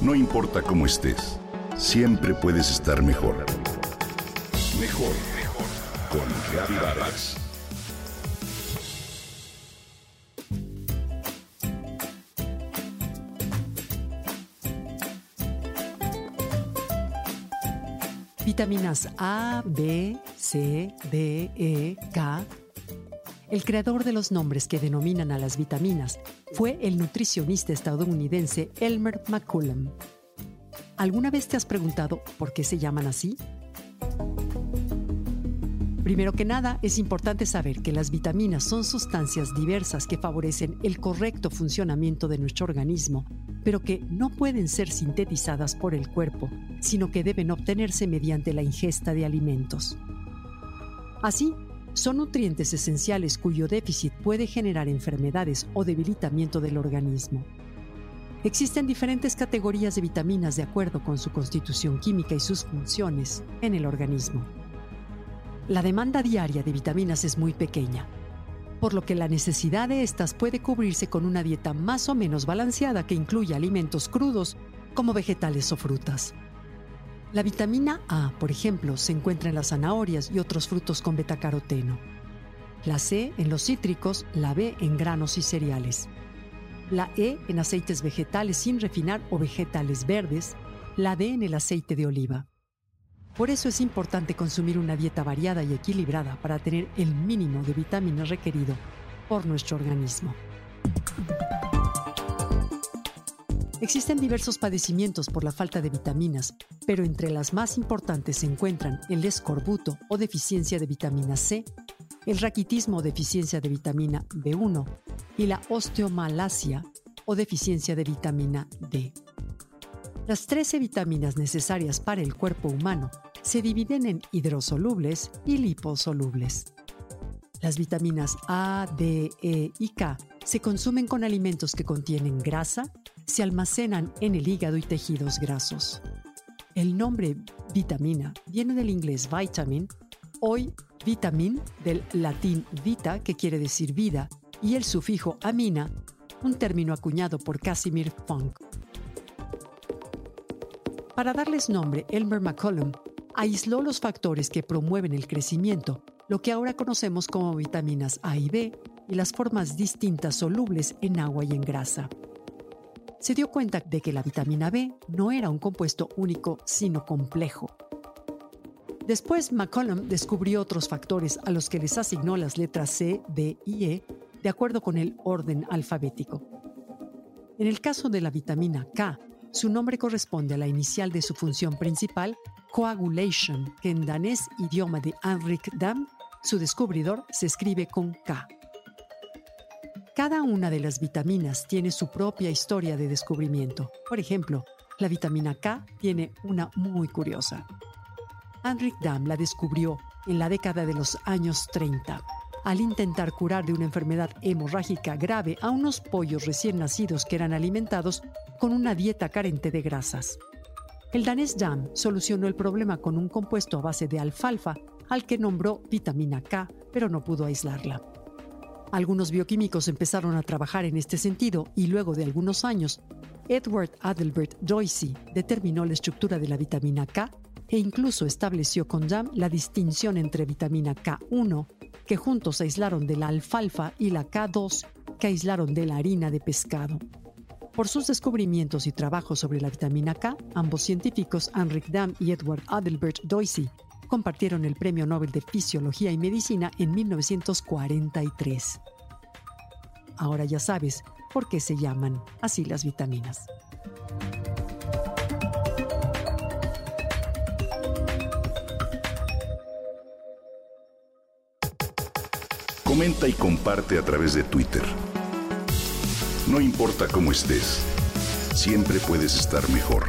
No importa cómo estés, siempre puedes estar mejor. Mejor, mejor. Con Reavivadas. Vitaminas A, B, C, D, E, K. El creador de los nombres que denominan a las vitaminas fue el nutricionista estadounidense Elmer McCullum. ¿Alguna vez te has preguntado por qué se llaman así? Primero que nada, es importante saber que las vitaminas son sustancias diversas que favorecen el correcto funcionamiento de nuestro organismo, pero que no pueden ser sintetizadas por el cuerpo, sino que deben obtenerse mediante la ingesta de alimentos. Así, son nutrientes esenciales cuyo déficit puede generar enfermedades o debilitamiento del organismo. Existen diferentes categorías de vitaminas de acuerdo con su constitución química y sus funciones en el organismo. La demanda diaria de vitaminas es muy pequeña, por lo que la necesidad de estas puede cubrirse con una dieta más o menos balanceada que incluya alimentos crudos como vegetales o frutas. La vitamina A, por ejemplo, se encuentra en las zanahorias y otros frutos con betacaroteno. La C en los cítricos, la B en granos y cereales. La E en aceites vegetales sin refinar o vegetales verdes. La D en el aceite de oliva. Por eso es importante consumir una dieta variada y equilibrada para tener el mínimo de vitaminas requerido por nuestro organismo. Existen diversos padecimientos por la falta de vitaminas, pero entre las más importantes se encuentran el escorbuto o deficiencia de vitamina C, el raquitismo o deficiencia de vitamina B1 y la osteomalacia o deficiencia de vitamina D. Las 13 vitaminas necesarias para el cuerpo humano se dividen en hidrosolubles y liposolubles. Las vitaminas A, D, E y K se consumen con alimentos que contienen grasa, se almacenan en el hígado y tejidos grasos. El nombre vitamina viene del inglés vitamin, hoy vitamin del latín vita, que quiere decir vida, y el sufijo amina, un término acuñado por Casimir Funk. Para darles nombre, Elmer McCollum aisló los factores que promueven el crecimiento, lo que ahora conocemos como vitaminas A y B, y las formas distintas solubles en agua y en grasa. Se dio cuenta de que la vitamina B no era un compuesto único, sino complejo. Después, McCollum descubrió otros factores a los que les asignó las letras C, D y E de acuerdo con el orden alfabético. En el caso de la vitamina K, su nombre corresponde a la inicial de su función principal, coagulation, que en danés idioma de Henrik Dam, su descubridor, se escribe con K. Cada una de las vitaminas tiene su propia historia de descubrimiento. Por ejemplo, la vitamina K tiene una muy curiosa. Henrik Dam la descubrió en la década de los años 30 al intentar curar de una enfermedad hemorrágica grave a unos pollos recién nacidos que eran alimentados con una dieta carente de grasas. El danés Dam solucionó el problema con un compuesto a base de alfalfa al que nombró vitamina K, pero no pudo aislarla. Algunos bioquímicos empezaron a trabajar en este sentido y luego de algunos años, Edward Adelbert Doisy determinó la estructura de la vitamina K e incluso estableció con Dam la distinción entre vitamina K1 que juntos aislaron de la alfalfa, y la K2, que aislaron de la harina de pescado. Por sus descubrimientos y trabajos sobre la vitamina K, ambos científicos, Henrik Dam y Edward Adelbert Doisy, compartieron el Premio Nobel de Fisiología y Medicina en 1943. Ahora ya sabes por qué se llaman así las vitaminas. Comenta y comparte a través de Twitter. No importa cómo estés, siempre puedes estar mejor.